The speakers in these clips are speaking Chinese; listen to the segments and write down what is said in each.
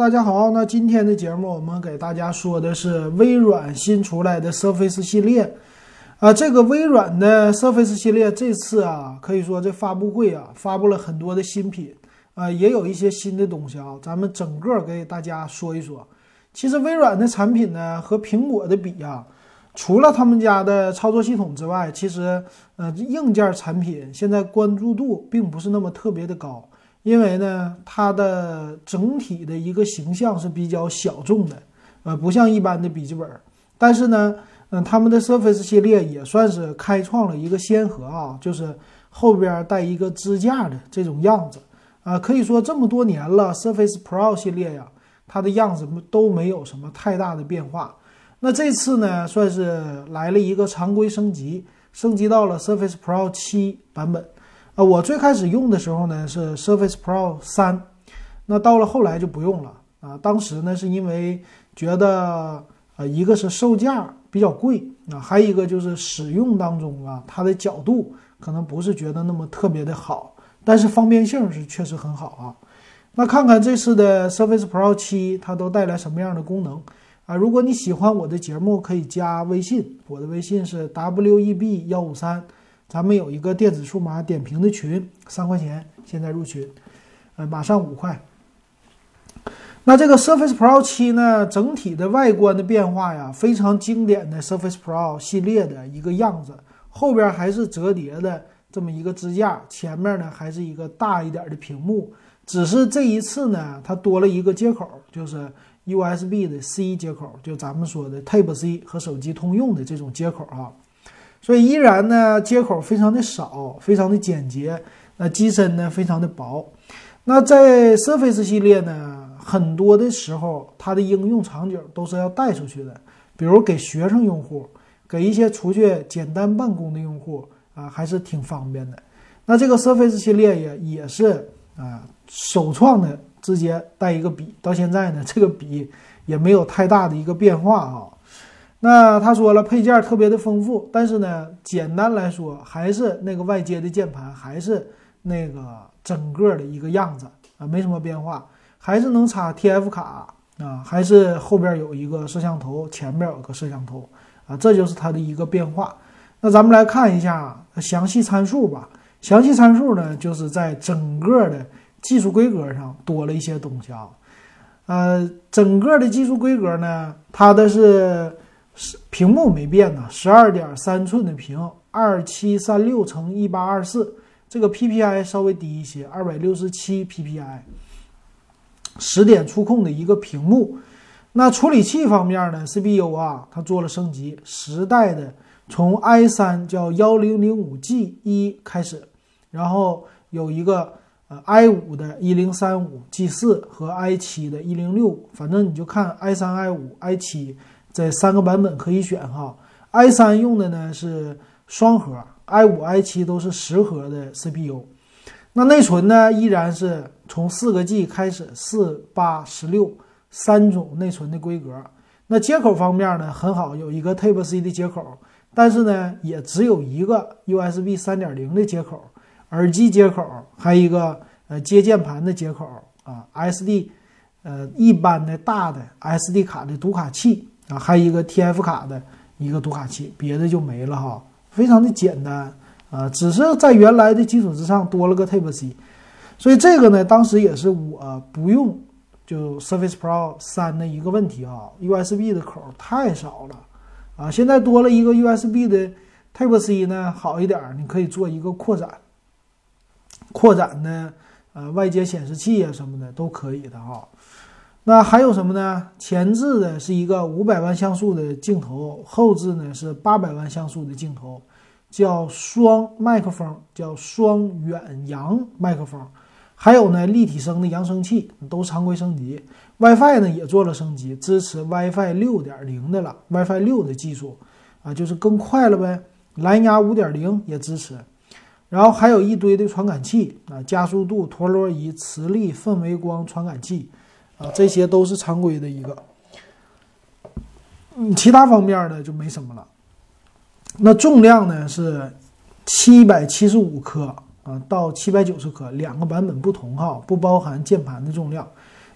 大家好。那今天的节目，我们给大家说的是微软新出来的 Surface 系列。啊，这个微软的 Surface 系列这次啊，可以说这发布会啊，发布了很多的新品啊，也有一些新的东西啊。咱们整个给大家说一说。其实微软的产品呢，和苹果的比啊，除了他们家的操作系统之外，其实呃，硬件产品现在关注度并不是那么特别的高。因为呢，它的整体的一个形象是比较小众的，呃，不像一般的笔记本。但是呢，嗯，他们的 Surface 系列也算是开创了一个先河啊，就是后边带一个支架的这种样子啊。可以说这么多年了，Surface Pro 系列呀，它的样子都没有什么太大的变化。那这次呢，算是来了一个常规升级，升级到了 Surface Pro 七版本。啊，我最开始用的时候呢是 Surface Pro 三，那到了后来就不用了啊。当时呢是因为觉得，呃，一个是售价比较贵啊，还有一个就是使用当中啊，它的角度可能不是觉得那么特别的好，但是方便性是确实很好啊。那看看这次的 Surface Pro 七，它都带来什么样的功能啊？如果你喜欢我的节目，可以加微信，我的微信是 web 幺五三。咱们有一个电子数码点评的群，三块钱现在入群，呃，马上五块。那这个 Surface Pro 七呢，整体的外观的变化呀，非常经典的 Surface Pro 系列的一个样子，后边还是折叠的这么一个支架，前面呢还是一个大一点的屏幕，只是这一次呢，它多了一个接口，就是 USB 的 C 接口，就咱们说的 Type C 和手机通用的这种接口啊。所以依然呢，接口非常的少，非常的简洁。那机身呢，非常的薄。那在 Surface 系列呢，很多的时候它的应用场景都是要带出去的，比如给学生用户，给一些出去简单办公的用户啊，还是挺方便的。那这个 Surface 系列也也是啊，首创的，直接带一个笔。到现在呢，这个笔也没有太大的一个变化啊。那他说了，配件特别的丰富，但是呢，简单来说还是那个外接的键盘，还是那个整个的一个样子啊，没什么变化，还是能插 TF 卡啊，还是后边有一个摄像头，前面有个摄像头啊，这就是它的一个变化。那咱们来看一下详细参数吧。详细参数呢，就是在整个的技术规格上多了一些东西啊。呃，整个的技术规格呢，它的是。屏幕没变呢，十二点三寸的屏，二七三六乘一八二四，这个 PPI 稍微低一些，二百六十七 PPI，十点触控的一个屏幕。那处理器方面呢，CPU 啊，它做了升级，十代的从 i 三叫幺零零五 G 一开始，然后有一个呃 i 五的一零三五 G 四和 i 七的一零六五，反正你就看 i 三、i 五、i 七。这三个版本可以选哈，i 三用的呢是双核，i 五、i 七都是十核的 CPU。那内存呢依然是从四个 G 开始，四、八、十六三种内存的规格。那接口方面呢很好，有一个 Type C 的接口，但是呢也只有一个 USB 三点零的接口，耳机接口，还有一个呃接键盘的接口啊，SD 呃一般的大的 SD 卡的读卡器。啊，还有一个 TF 卡的一个读卡器，别的就没了哈，非常的简单啊，只是在原来的基础之上多了个 Type C，所以这个呢，当时也是我不用就 Surface Pro 三的一个问题啊，USB 的口太少了啊，现在多了一个 USB 的 Type C 呢，好一点，你可以做一个扩展，扩展呢呃外接显示器啊什么的都可以的哈。那还有什么呢？前置的是一个五百万像素的镜头，后置呢是八百万像素的镜头，叫双麦克风，叫双远扬麦克风。还有呢，立体声的扬声器都常规升级。WiFi 呢也做了升级，支持 WiFi 六点零的了，WiFi 六的技术啊，就是更快了呗。蓝牙五点零也支持，然后还有一堆的传感器啊，加速度、陀螺仪、磁力、氛围光传感器。啊，这些都是常规的一个，嗯，其他方面呢就没什么了。那重量呢是七百七十五克啊，到七百九十克，两个版本不同哈，不包含键盘的重量。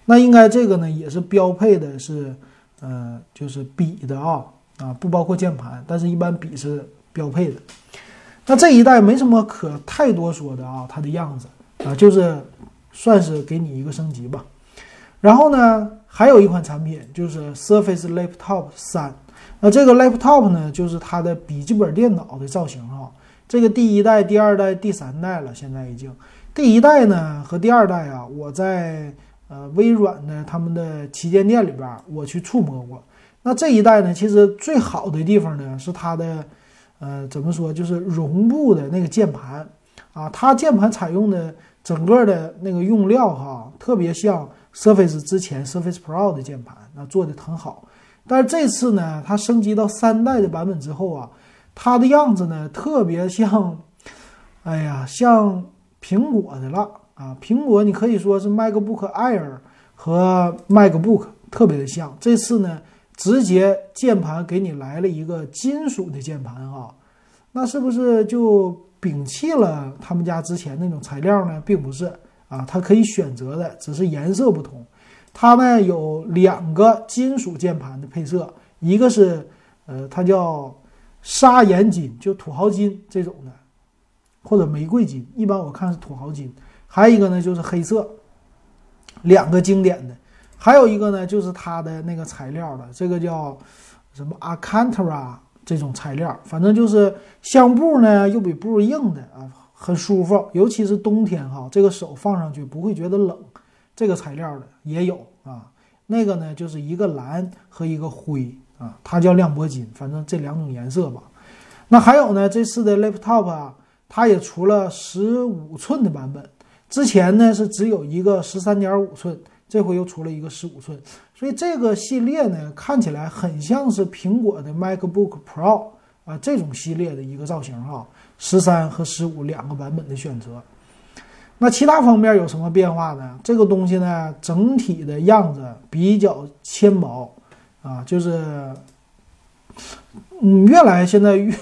那应该这个呢也是标配的是，呃，就是笔的啊啊，不包括键盘，但是一般笔是标配的。那这一代没什么可太多说的啊，它的样子啊，就是算是给你一个升级吧。然后呢，还有一款产品就是 Surface Laptop 三。那这个 Laptop 呢，就是它的笔记本电脑的造型啊。这个第一代、第二代、第三代了，现在已经。第一代呢和第二代啊，我在呃微软的他们的旗舰店里边，我去触摸过。那这一代呢，其实最好的地方呢是它的，呃，怎么说，就是绒布的那个键盘啊，它键盘采用的整个的那个用料哈，特别像 Surface 之前 Surface Pro 的键盘，那做的很好。但是这次呢，它升级到三代的版本之后啊。它的样子呢，特别像，哎呀，像苹果的了啊！苹果你可以说是 MacBook Air 和 MacBook 特别的像。这次呢，直接键盘给你来了一个金属的键盘啊，那是不是就摒弃了他们家之前那种材料呢？并不是啊，它可以选择的，只是颜色不同。它呢有两个金属键盘的配色，一个是呃，它叫。砂岩金就土豪金这种的，或者玫瑰金，一般我看是土豪金。还有一个呢，就是黑色，两个经典的。还有一个呢，就是它的那个材料了，这个叫什么 Alcantara 这种材料，反正就是像布呢又比布硬的啊，很舒服，尤其是冬天哈，这个手放上去不会觉得冷。这个材料的也有啊，那个呢就是一个蓝和一个灰。啊，它叫亮铂金，反正这两种颜色吧。那还有呢，这次的 laptop 啊，它也出了十五寸的版本。之前呢是只有一个十三点五寸，这回又出了一个十五寸。所以这个系列呢，看起来很像是苹果的 MacBook Pro 啊这种系列的一个造型哈，十三和十五两个版本的选择。那其他方面有什么变化呢？这个东西呢，整体的样子比较纤薄。啊，就是，嗯，越来现在越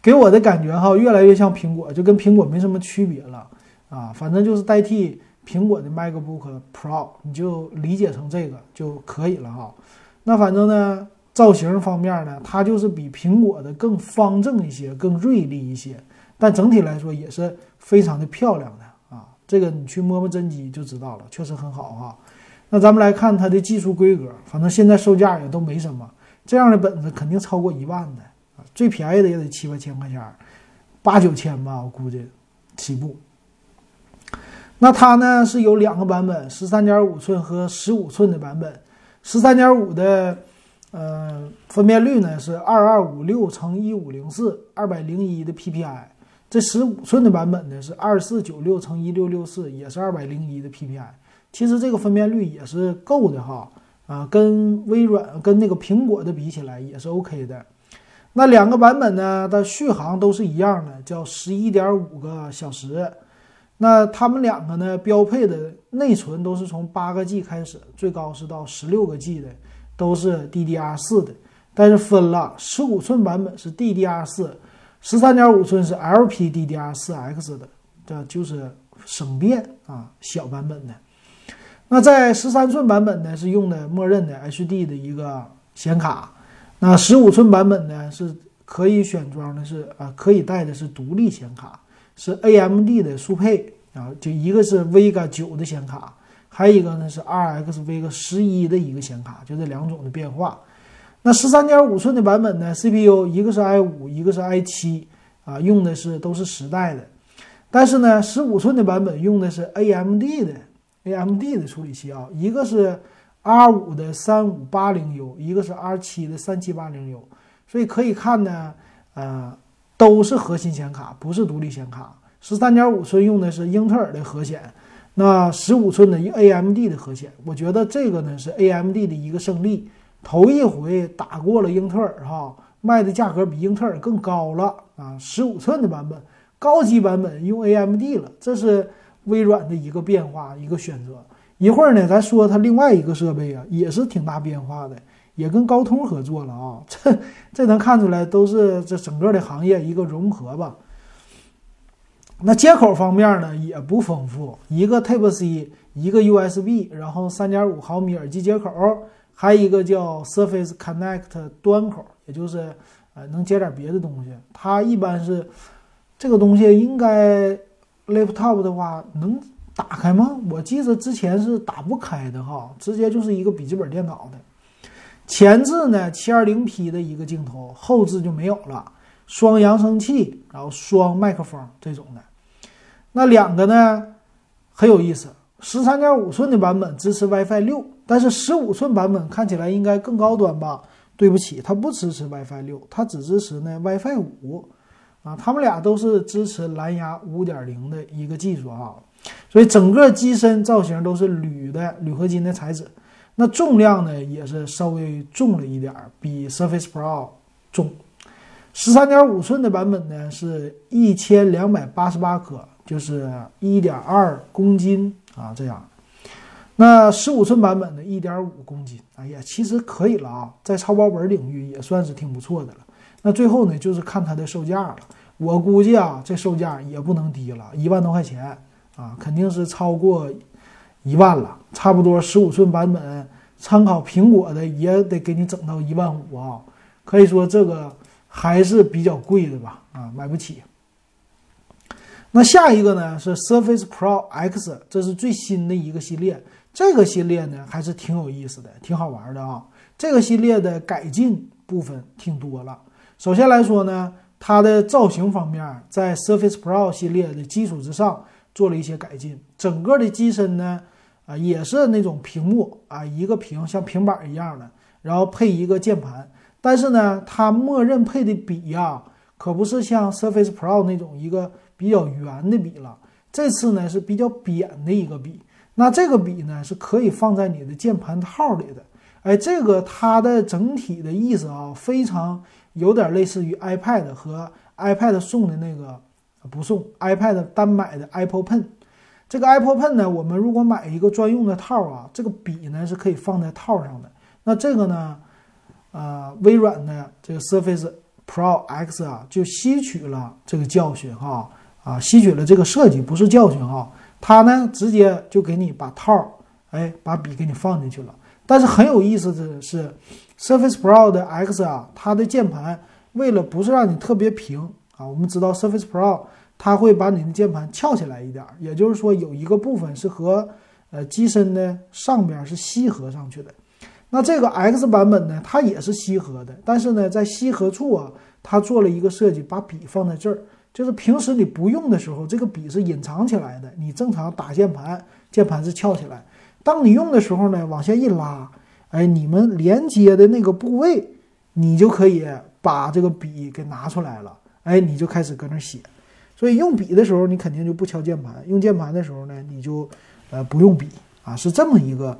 给我的感觉哈，越来越像苹果，就跟苹果没什么区别了啊。反正就是代替苹果的 MacBook Pro，你就理解成这个就可以了哈。那反正呢，造型方面呢，它就是比苹果的更方正一些，更锐利一些，但整体来说也是非常的漂亮的啊。这个你去摸摸真机就知道了，确实很好哈。那咱们来看它的技术规格，反正现在售价也都没什么，这样的本子肯定超过一万的啊，最便宜的也得七八千块钱，八九千吧，我估计起步。那它呢是有两个版本，十三点五寸和十五寸的版本，十三点五的，呃，分辨率呢是二二五六乘一五零四，二百零一的 PPI，这十五寸的版本呢是二四九六乘一六六四，也是二百零一的 PPI。其实这个分辨率也是够的哈，啊，跟微软跟那个苹果的比起来也是 OK 的。那两个版本呢的续航都是一样的，叫十一点五个小时。那他们两个呢标配的内存都是从八个 G 开始，最高是到十六个 G 的，都是 DDR4 的。但是分了，十五寸版本是 DDR4，十三点五寸是 LPDDR4X 的，这就是省电啊，小版本的。那在十三寸版本呢，是用的默认的 HD 的一个显卡。那十五寸版本呢，是可以选装的，是啊，可以带的是独立显卡，是 AMD 的速配啊，就一个是 Vega 九的显卡，还有一个呢是 RX Vega 十一的一个显卡，就这两种的变化。那十三点五寸的版本呢，CPU 一个是 i 五，一个是 i 七啊，用的是都是十代的。但是呢，十五寸的版本用的是 AMD 的。A.M.D 的处理器啊，一个是 R 五的三五八零 U，一个是 R 七的三七八零 U，所以可以看呢，呃，都是核心显卡，不是独立显卡。十三点五寸用的是英特尔的核显，那十五寸的 A.M.D 的核显，我觉得这个呢是 A.M.D 的一个胜利，头一回打过了英特尔哈，卖的价格比英特尔更高了啊，十五寸的版本，高级版本用 A.M.D 了，这是。微软的一个变化，一个选择。一会儿呢，咱说它另外一个设备啊，也是挺大变化的，也跟高通合作了啊。这这能看出来，都是这整个的行业一个融合吧。那接口方面呢也不丰富，一个 Type C，一个 USB，然后三点五毫米耳机接口，还有一个叫 Surface Connect 端口，也就是呃能接点别的东西。它一般是这个东西应该 Laptop 的话能打开吗？我记得之前是打不开的哈，直接就是一个笔记本电脑的。前置呢七二零 P 的一个镜头，后置就没有了。双扬声器，然后双麦克风这种的，那两个呢很有意思。十三点五寸的版本支持 WiFi 六，但是十五寸版本看起来应该更高端吧？对不起，它不支持 WiFi 六，它只支持呢 WiFi 五啊。他们俩都是支持蓝牙五点零的一个技术啊。所以整个机身造型都是铝的铝合金的材质，那重量呢也是稍微重了一点儿，比 Surface Pro 重。十三点五寸的版本呢，是一千两百八十八克，就是一点二公斤啊，这样。那十五寸版本的一点五公斤，哎呀，其实可以了啊，在超薄本领域也算是挺不错的了。那最后呢，就是看它的售价了。我估计啊，这售价也不能低了，一万多块钱啊，肯定是超过一万了。差不多十五寸版本，参考苹果的也得给你整到一万五啊，可以说这个。还是比较贵的吧，啊，买不起。那下一个呢是 Surface Pro X，这是最新的一个系列。这个系列呢还是挺有意思的，挺好玩的啊。这个系列的改进部分挺多了。首先来说呢，它的造型方面在 Surface Pro 系列的基础之上做了一些改进。整个的机身呢，啊，也是那种屏幕啊，一个屏像平板一样的，然后配一个键盘。但是呢，它默认配的笔呀，可不是像 Surface Pro 那种一个比较圆的笔了。这次呢是比较扁的一个笔。那这个笔呢是可以放在你的键盘套里的。哎，这个它的整体的意思啊，非常有点类似于 iPad 和 iPad 送的那个不送 iPad 单买的 Apple Pen。这个 Apple Pen 呢，我们如果买一个专用的套啊，这个笔呢是可以放在套上的。那这个呢？呃，微软的这个 Surface Pro X 啊，就吸取了这个教训哈啊，吸取了这个设计，不是教训哈。它呢，直接就给你把套，哎，把笔给你放进去了。但是很有意思的是，Surface Pro 的 X 啊，它的键盘为了不是让你特别平啊，我们知道 Surface Pro 它会把你的键盘翘起来一点，也就是说有一个部分是和呃机身的上边是吸合上去的。那这个 X 版本呢，它也是吸合的，但是呢，在吸合处啊，它做了一个设计，把笔放在这儿，就是平时你不用的时候，这个笔是隐藏起来的。你正常打键盘，键盘是翘起来，当你用的时候呢，往下一拉，哎，你们连接的那个部位，你就可以把这个笔给拿出来了，哎，你就开始搁那写。所以用笔的时候，你肯定就不敲键盘；用键盘的时候呢，你就呃不用笔啊，是这么一个。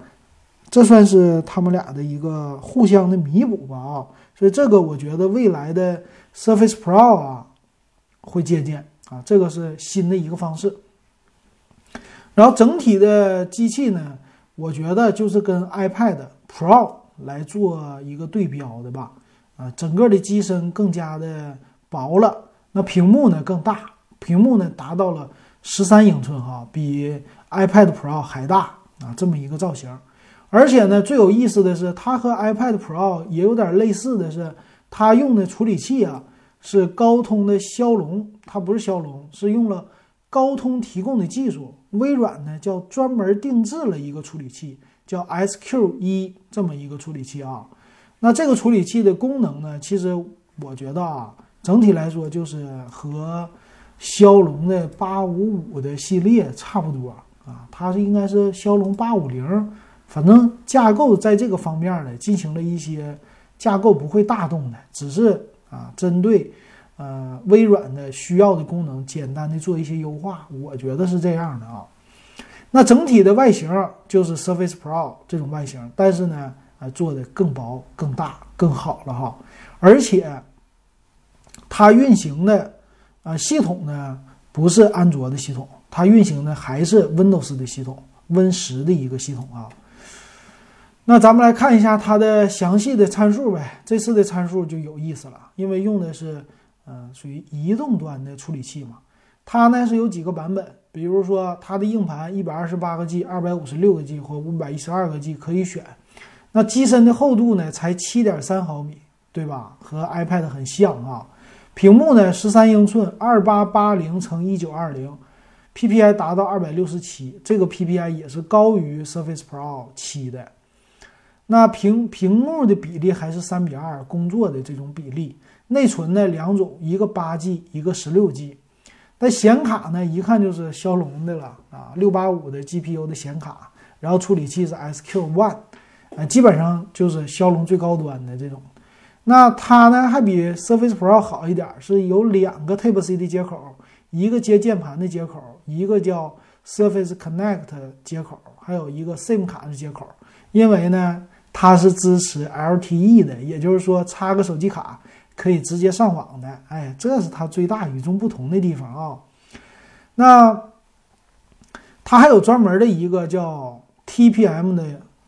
这算是他们俩的一个互相的弥补吧啊，所以这个我觉得未来的 Surface Pro 啊会借鉴啊，这个是新的一个方式。然后整体的机器呢，我觉得就是跟 iPad Pro 来做一个对标的吧啊，整个的机身更加的薄了，那屏幕呢更大，屏幕呢达到了十三英寸哈，比 iPad Pro 还大啊，这么一个造型。而且呢，最有意思的是，它和 iPad Pro 也有点类似的是，它用的处理器啊是高通的骁龙，它不是骁龙，是用了高通提供的技术。微软呢叫专门定制了一个处理器，叫 SQ 一这么一个处理器啊。那这个处理器的功能呢，其实我觉得啊，整体来说就是和骁龙的八五五的系列差不多啊，它是应该是骁龙八五零。反正架构在这个方面呢，进行了一些架构不会大动的，只是啊，针对呃微软的需要的功能，简单的做一些优化，我觉得是这样的啊。那整体的外形就是 Surface Pro 这种外形，但是呢，啊做的更薄、更大、更好了哈。而且它运行的啊系统呢，不是安卓的系统，它运行的还是 Windows 的系统，Win 十的一个系统啊。那咱们来看一下它的详细的参数呗。这次的参数就有意思了，因为用的是，呃，属于移动端的处理器嘛。它呢是有几个版本，比如说它的硬盘一百二十八个 G、二百五十六个 G 或五百一十二个 G 可以选。那机身的厚度呢才七点三毫米，对吧？和 iPad 很像啊。屏幕呢十三英寸，二八八零乘一九二零，PPI 达到二百六十七，这个 PPI 也是高于 Surface Pro 七的。那屏屏幕的比例还是三比二，工作的这种比例。内存呢两种，一个八 G，一个十六 G。那显卡呢，一看就是骁龙的了啊，六八五的 GPU 的显卡，然后处理器是 SQ One，啊，基本上就是骁龙最高端的这种。那它呢还比 Surface Pro 好一点，是有两个 Type C 的接口，一个接键盘的接口，一个叫 Surface Connect 接口，还有一个 SIM 卡的接口。因为呢，它是支持 LTE 的，也就是说插个手机卡。可以直接上网的，哎，这是它最大与众不同的地方啊。那它还有专门的一个叫 TPM 的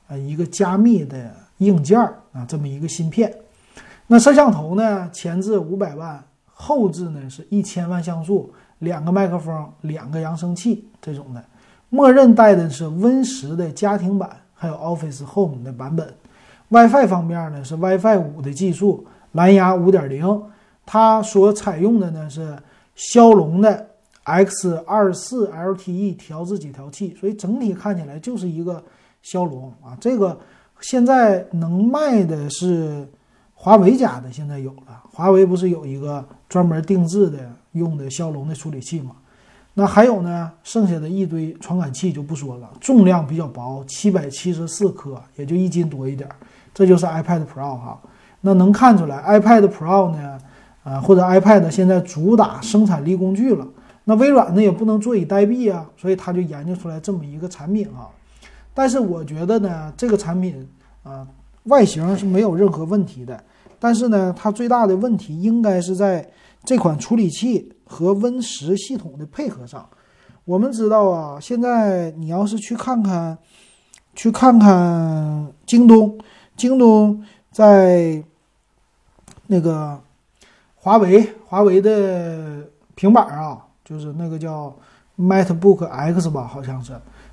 呃一个加密的硬件啊，这么一个芯片。那摄像头呢，前置五百万，后置呢是一千万像素，两个麦克风，两个扬声器这种的。默认带的是 Win 十的家庭版，还有 Office Home 的版本。WiFi 方面呢是 WiFi 五的技术。蓝牙五点零，它所采用的呢是骁龙的 X 二四 LTE 调制解调器，所以整体看起来就是一个骁龙啊。这个现在能卖的是华为家的，现在有了。华为不是有一个专门定制的用的骁龙的处理器吗？那还有呢，剩下的一堆传感器就不说了，重量比较薄，七百七十四克，也就一斤多一点。这就是 iPad Pro 哈。那能看出来，iPad Pro 呢，啊，或者 iPad 现在主打生产力工具了。那微软呢也不能坐以待毙啊，所以他就研究出来这么一个产品啊。但是我觉得呢，这个产品啊，外形是没有任何问题的。但是呢，它最大的问题应该是在这款处理器和 Win 十系统的配合上。我们知道啊，现在你要是去看看，去看看京东，京东在。那个华为华为的平板啊，就是那个叫 MateBook X 吧，好像是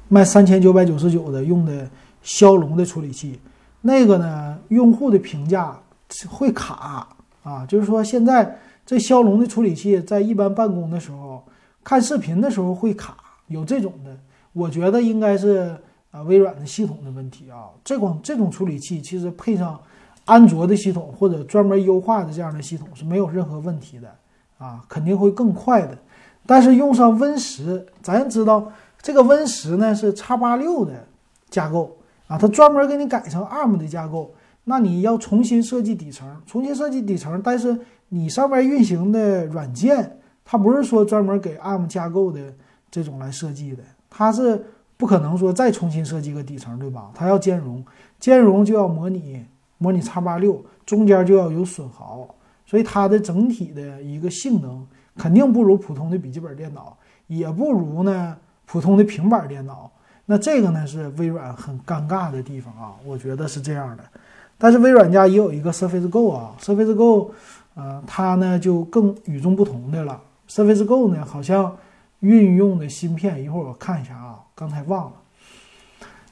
卖三千九百九十九的，用的骁龙的处理器。那个呢，用户的评价会卡啊，就是说现在这骁龙的处理器在一般办公的时候看视频的时候会卡，有这种的。我觉得应该是啊微软的系统的问题啊。这款这种处理器其实配上。安卓的系统或者专门优化的这样的系统是没有任何问题的啊，肯定会更快的。但是用上 Win 十，咱知道这个 Win 十呢是叉八六的架构啊，它专门给你改成 ARM 的架构，那你要重新设计底层，重新设计底层，但是你上面运行的软件，它不是说专门给 ARM 架构的这种来设计的，它是不可能说再重新设计个底层，对吧？它要兼容，兼容就要模拟。模拟叉八六中间就要有损耗，所以它的整体的一个性能肯定不如普通的笔记本电脑，也不如呢普通的平板电脑。那这个呢是微软很尴尬的地方啊，我觉得是这样的。但是微软家也有一个 Surface Go 啊，Surface Go，呃，它呢就更与众不同的了。Surface Go 呢好像运用的芯片，一会儿我看一下啊，刚才忘了。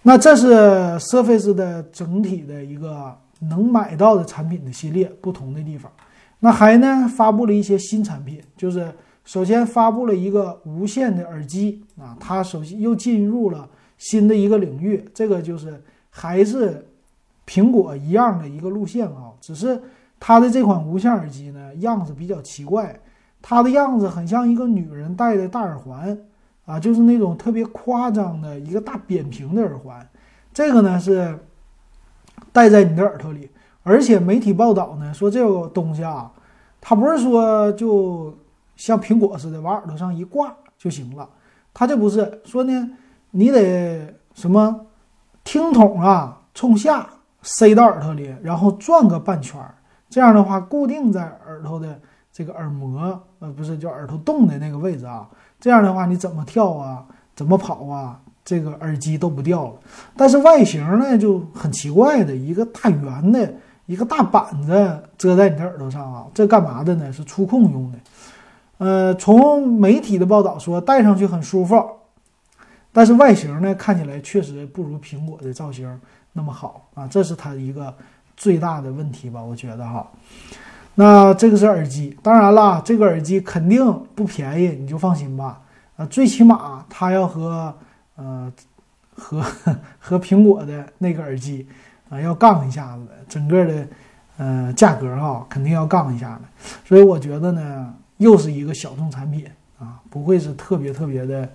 那这是 Surface 的整体的一个。能买到的产品的系列不同的地方，那还呢发布了一些新产品，就是首先发布了一个无线的耳机啊，它首先又进入了新的一个领域，这个就是还是苹果一样的一个路线啊，只是它的这款无线耳机呢样子比较奇怪，它的样子很像一个女人戴的大耳环啊，就是那种特别夸张的一个大扁平的耳环，这个呢是。戴在你的耳朵里，而且媒体报道呢说这个东西啊，它不是说就像苹果似的往耳朵上一挂就行了，它这不是说呢，你得什么听筒啊冲下塞到耳朵里，然后转个半圈儿，这样的话固定在耳朵的这个耳膜，呃，不是叫耳朵洞的那个位置啊，这样的话你怎么跳啊，怎么跑啊？这个耳机都不掉了，但是外形呢就很奇怪的，一个大圆的，一个大板子遮在你的耳朵上啊，这干嘛的呢？是触控用的。呃，从媒体的报道说戴上去很舒服，但是外形呢看起来确实不如苹果的造型那么好啊，这是它一个最大的问题吧，我觉得哈。那这个是耳机，当然了，这个耳机肯定不便宜，你就放心吧。啊，最起码它要和呃和 和苹果的那个耳机啊要杠一下子，整个的呃价格哈肯定要杠一下子。所以我觉得呢，又是一个小众产品啊，不会是特别特别的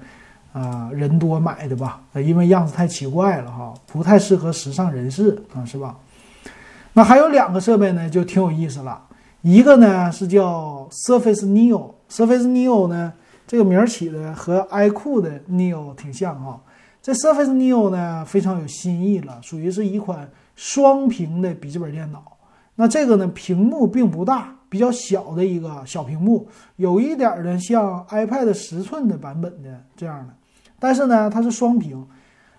啊人多买的吧？因为样子太奇怪了哈，不太适合时尚人士啊，是吧？那还有两个设备呢，就挺有意思了。一个呢是叫 Surface Neo，Surface Neo 呢这个名儿起的和 iQOO 的 Neo 挺像哈。这 Surface Neo 呢非常有新意了，属于是一款双屏的笔记本电脑。那这个呢屏幕并不大，比较小的一个小屏幕，有一点儿呢像 iPad 十寸的版本的这样的，但是呢它是双屏，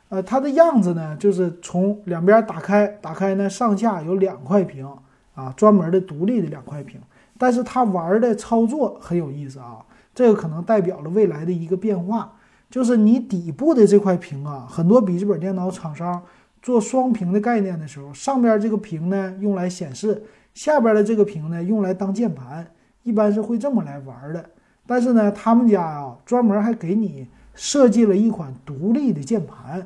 呃它的样子呢就是从两边打开，打开呢上下有两块屏。啊，专门的独立的两块屏，但是它玩的操作很有意思啊。这个可能代表了未来的一个变化，就是你底部的这块屏啊，很多笔记本电脑厂商做双屏的概念的时候，上边这个屏呢用来显示，下边的这个屏呢用来当键盘，一般是会这么来玩的。但是呢，他们家啊专门还给你设计了一款独立的键盘，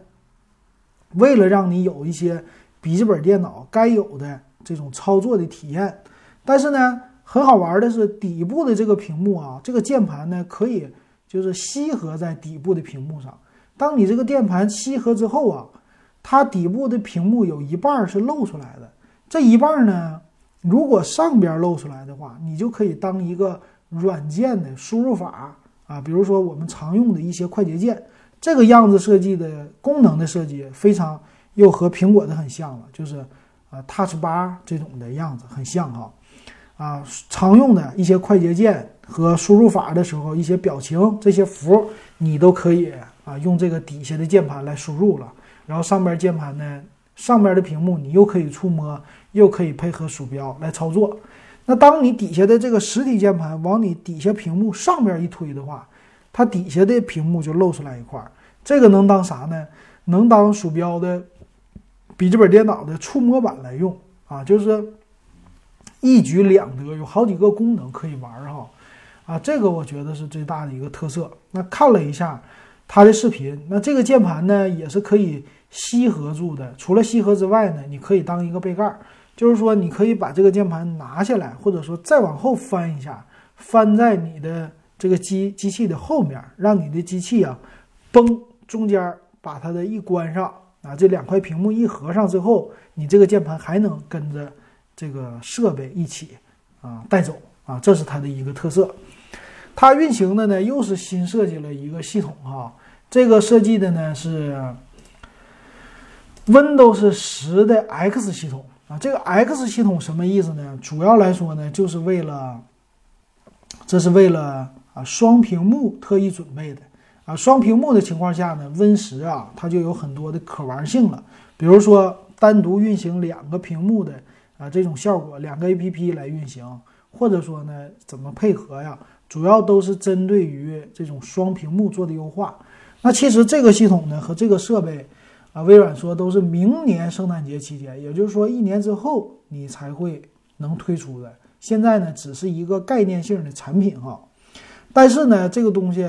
为了让你有一些笔记本电脑该有的。这种操作的体验，但是呢，很好玩的是底部的这个屏幕啊，这个键盘呢可以就是吸合在底部的屏幕上。当你这个键盘吸合之后啊，它底部的屏幕有一半是露出来的。这一半呢，如果上边露出来的话，你就可以当一个软件的输入法啊，比如说我们常用的一些快捷键。这个样子设计的功能的设计非常又和苹果的很像了，就是。啊，Touch Bar 这种的样子很像哈，啊，常用的一些快捷键和输入法的时候，一些表情这些符，你都可以啊用这个底下的键盘来输入了。然后上边键盘呢，上边的屏幕你又可以触摸，又可以配合鼠标来操作。那当你底下的这个实体键盘往你底下屏幕上边一推的话，它底下的屏幕就露出来一块儿。这个能当啥呢？能当鼠标的。笔记本电脑的触摸板来用啊，就是一举两得，有好几个功能可以玩哈，啊，这个我觉得是最大的一个特色。那看了一下它的视频，那这个键盘呢也是可以吸合住的。除了吸合之外呢，你可以当一个背盖，就是说你可以把这个键盘拿下来，或者说再往后翻一下，翻在你的这个机机器的后面，让你的机器啊，嘣中间把它的一关上。啊，这两块屏幕一合上之后，你这个键盘还能跟着这个设备一起啊带走啊，这是它的一个特色。它运行的呢又是新设计了一个系统哈，这个设计的呢是 Windows 十的 X 系统啊。这个 X 系统什么意思呢？主要来说呢，就是为了这是为了啊双屏幕特意准备的。啊，双屏幕的情况下呢，Win 十啊，它就有很多的可玩性了。比如说，单独运行两个屏幕的啊这种效果，两个 APP 来运行，或者说呢，怎么配合呀？主要都是针对于这种双屏幕做的优化。那其实这个系统呢和这个设备啊，微软说都是明年圣诞节期间，也就是说一年之后你才会能推出的。现在呢，只是一个概念性的产品哈。但是呢，这个东西。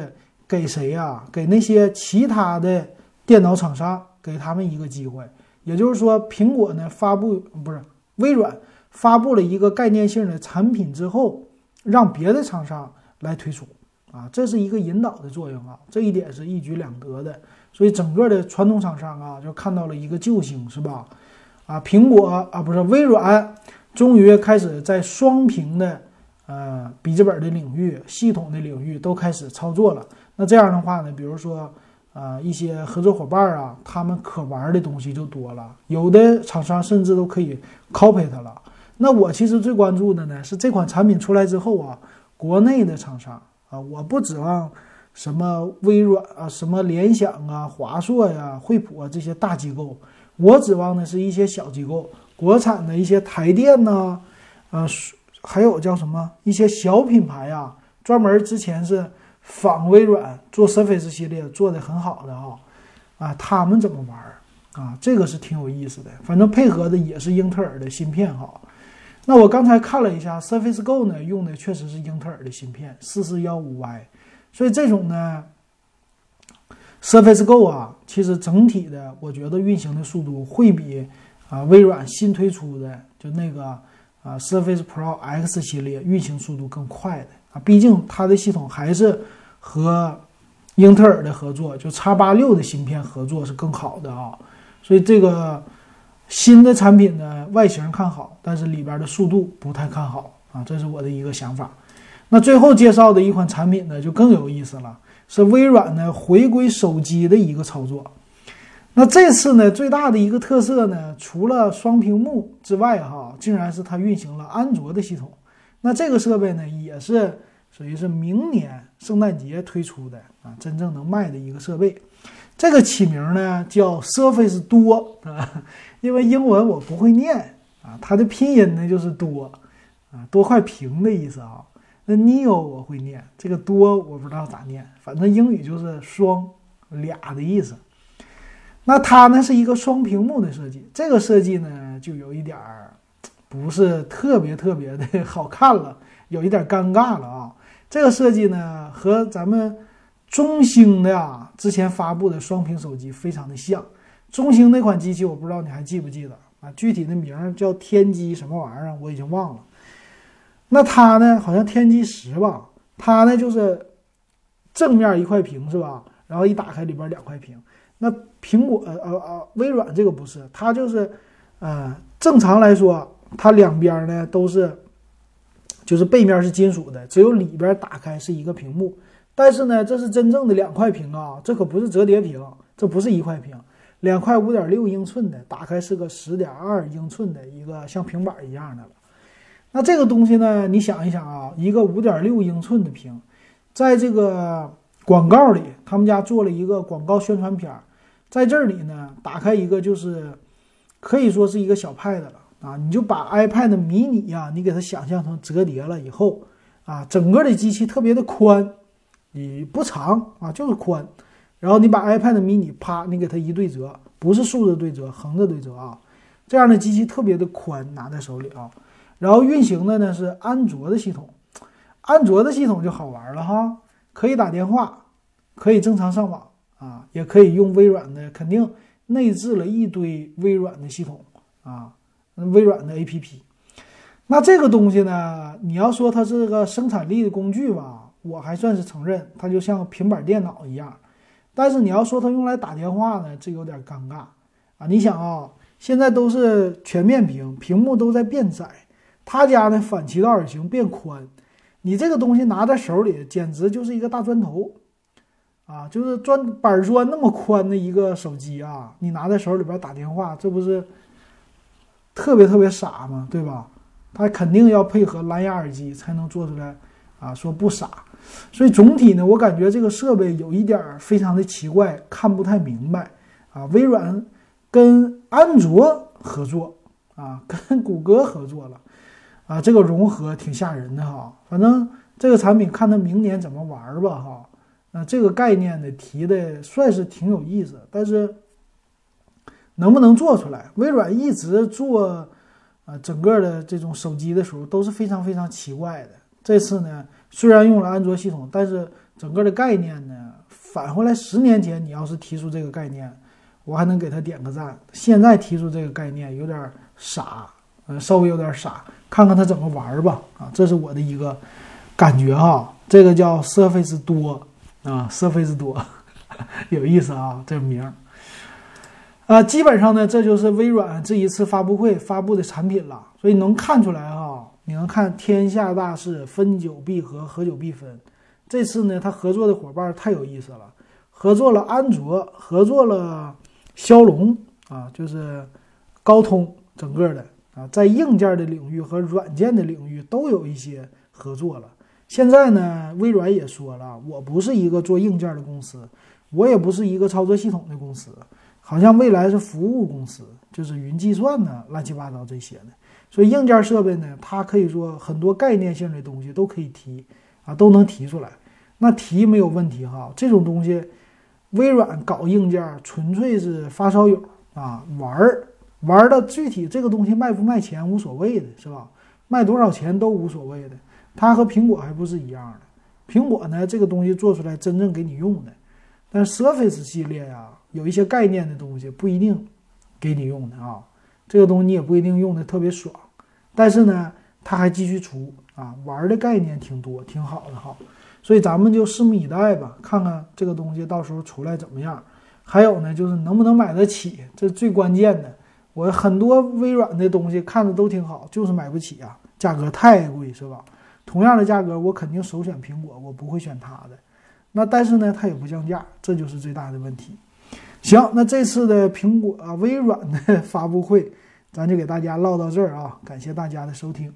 给谁呀？给那些其他的电脑厂商，给他们一个机会。也就是说，苹果呢发布不是微软发布了一个概念性的产品之后，让别的厂商来推出啊，这是一个引导的作用啊，这一点是一举两得的。所以整个的传统厂商啊，就看到了一个救星，是吧？啊，苹果啊不是微软，终于开始在双屏的呃笔记本的领域、系统的领域都开始操作了。那这样的话呢，比如说，呃，一些合作伙伴啊，他们可玩的东西就多了，有的厂商甚至都可以 copy 它了。那我其实最关注的呢，是这款产品出来之后啊，国内的厂商啊，我不指望什么微软啊、什么联想啊、华硕呀、惠普啊这些大机构，我指望的是一些小机构，国产的一些台电呐，呃，还有叫什么一些小品牌啊。专门之前是仿微软做 Surface 系列做的很好的啊，啊，他们怎么玩啊？这个是挺有意思的，反正配合的也是英特尔的芯片哈。那我刚才看了一下 Surface Go 呢，用的确实是英特尔的芯片四四幺五 Y，所以这种呢，Surface Go 啊，其实整体的我觉得运行的速度会比啊微软新推出的就那个啊 Surface Pro X 系列运行速度更快的啊，毕竟它的系统还是和英特尔的合作，就叉八六的芯片合作是更好的啊，所以这个。新的产品呢，外形看好，但是里边的速度不太看好啊，这是我的一个想法。那最后介绍的一款产品呢，就更有意思了，是微软呢回归手机的一个操作。那这次呢，最大的一个特色呢，除了双屏幕之外，哈，竟然是它运行了安卓的系统。那这个设备呢，也是属于是明年圣诞节推出的啊，真正能卖的一个设备。这个起名呢叫 Surface 多啊，因为英文我不会念啊，它的拼音呢就是多啊，多块屏的意思啊。那 Neo 我会念，这个多我不知道咋念，反正英语就是双俩的意思。那它呢是一个双屏幕的设计，这个设计呢就有一点儿不是特别特别的好看了，有一点尴尬了啊。这个设计呢和咱们。中兴的啊，之前发布的双屏手机非常的像。中兴那款机器，我不知道你还记不记得啊？具体的名叫天机什么玩意儿，我已经忘了。那它呢，好像天机十吧？它呢就是正面一块屏是吧？然后一打开里边两块屏。那苹果呃呃呃，微软这个不是，它就是呃正常来说，它两边呢都是就是背面是金属的，只有里边打开是一个屏幕。但是呢，这是真正的两块屏啊，这可不是折叠屏，这不是一块屏，两块五点六英寸的，打开是个十点二英寸的一个像平板一样的了。那这个东西呢，你想一想啊，一个五点六英寸的屏，在这个广告里，他们家做了一个广告宣传片，在这里呢，打开一个就是可以说是一个小 Pad 了啊，你就把 iPad mini 呀，你给它想象成折叠了以后啊，整个的机器特别的宽。你不长啊，就是宽，然后你把 iPad mini 啪，你给它一对折，不是竖着对折，横着对折啊，这样的机器特别的宽，拿在手里啊，然后运行的呢是安卓的系统，安卓的系统就好玩了哈，可以打电话，可以正常上网啊，也可以用微软的，肯定内置了一堆微软的系统啊，微软的 APP，那这个东西呢，你要说它是个生产力的工具吧？我还算是承认，它就像平板电脑一样，但是你要说它用来打电话呢，这有点尴尬啊！你想啊，现在都是全面屏，屏幕都在变窄，他家呢反其道而行变宽，你这个东西拿在手里简直就是一个大砖头啊！就是砖板砖那么宽的一个手机啊，你拿在手里边打电话，这不是特别特别傻吗？对吧？它肯定要配合蓝牙耳机才能做出来啊，说不傻。所以总体呢，我感觉这个设备有一点非常的奇怪，看不太明白啊。微软跟安卓合作啊，跟谷歌合作了啊，这个融合挺吓人的哈。反正这个产品看它明年怎么玩吧哈。那这个概念呢提的算是挺有意思，但是能不能做出来？微软一直做啊整个的这种手机的时候都是非常非常奇怪的。这次呢？虽然用了安卓系统，但是整个的概念呢，返回来十年前你要是提出这个概念，我还能给他点个赞。现在提出这个概念有点傻，呃，稍微有点傻，看看他怎么玩吧。啊，这是我的一个感觉哈。这个叫 Surface 多啊，Surface 多，有意思啊，这名儿。啊，基本上呢，这就是微软这一次发布会发布的产品了。所以能看出来哈。你能看天下大事，分久必合，合久必分。这次呢，他合作的伙伴太有意思了，合作了安卓，合作了骁龙啊，就是高通整个的啊，在硬件的领域和软件的领域都有一些合作了。现在呢，微软也说了，我不是一个做硬件的公司，我也不是一个操作系统的公司，好像未来是服务公司，就是云计算呢，乱七八糟这些的。所以硬件设备呢，它可以说很多概念性的东西都可以提啊，都能提出来。那提没有问题哈，这种东西，微软搞硬件纯粹是发烧友啊，玩儿玩的具体这个东西卖不卖钱无所谓的是吧？卖多少钱都无所谓的。它和苹果还不是一样的，苹果呢这个东西做出来真正给你用的，但 Surface 系列呀有一些概念的东西不一定给你用的啊，这个东西你也不一定用的特别爽，但是呢它还继续出啊，玩的概念挺多，挺好的哈。所以咱们就拭目以待吧，看看这个东西到时候出来怎么样。还有呢，就是能不能买得起，这最关键的。我很多微软的东西看着都挺好，就是买不起啊，价格太贵，是吧？同样的价格，我肯定首选苹果，我不会选它的。那但是呢，它也不降价，这就是最大的问题。行，那这次的苹果、微软的发布会，咱就给大家唠到这儿啊，感谢大家的收听。